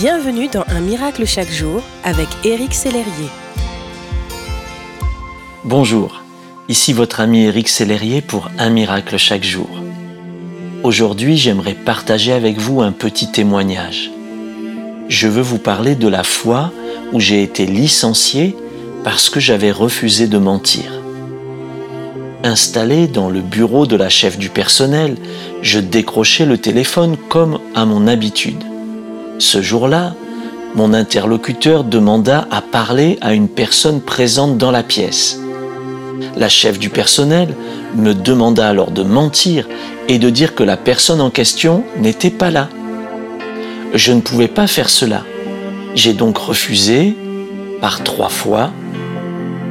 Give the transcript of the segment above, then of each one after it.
Bienvenue dans Un miracle chaque jour avec Éric Sellerier. Bonjour, ici votre ami Éric Sellerier pour Un miracle chaque jour. Aujourd'hui, j'aimerais partager avec vous un petit témoignage. Je veux vous parler de la foi où j'ai été licencié parce que j'avais refusé de mentir. Installé dans le bureau de la chef du personnel, je décrochais le téléphone comme à mon habitude. Ce jour-là, mon interlocuteur demanda à parler à une personne présente dans la pièce. La chef du personnel me demanda alors de mentir et de dire que la personne en question n'était pas là. Je ne pouvais pas faire cela. J'ai donc refusé par trois fois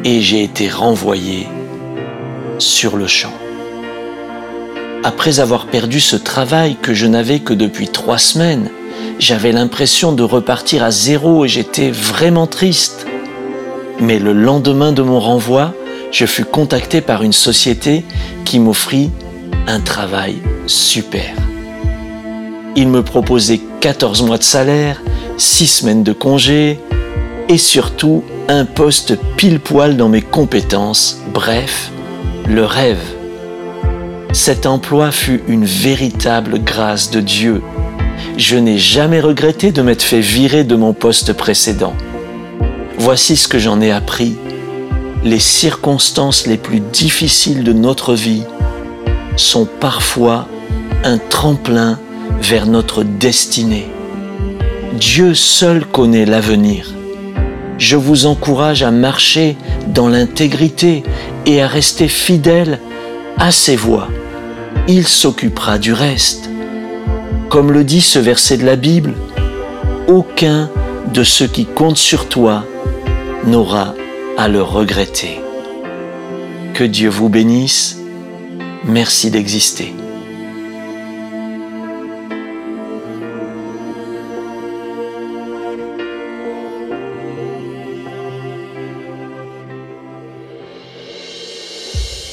et j'ai été renvoyé sur le champ. Après avoir perdu ce travail que je n'avais que depuis trois semaines, j'avais l'impression de repartir à zéro et j'étais vraiment triste. Mais le lendemain de mon renvoi, je fus contacté par une société qui m'offrit un travail super. Il me proposait 14 mois de salaire, 6 semaines de congé et surtout un poste pile poil dans mes compétences, bref, le rêve. Cet emploi fut une véritable grâce de Dieu. Je n'ai jamais regretté de m'être fait virer de mon poste précédent. Voici ce que j'en ai appris. Les circonstances les plus difficiles de notre vie sont parfois un tremplin vers notre destinée. Dieu seul connaît l'avenir. Je vous encourage à marcher dans l'intégrité et à rester fidèle à ses voies. Il s'occupera du reste. Comme le dit ce verset de la Bible, aucun de ceux qui comptent sur toi n'aura à le regretter. Que Dieu vous bénisse. Merci d'exister.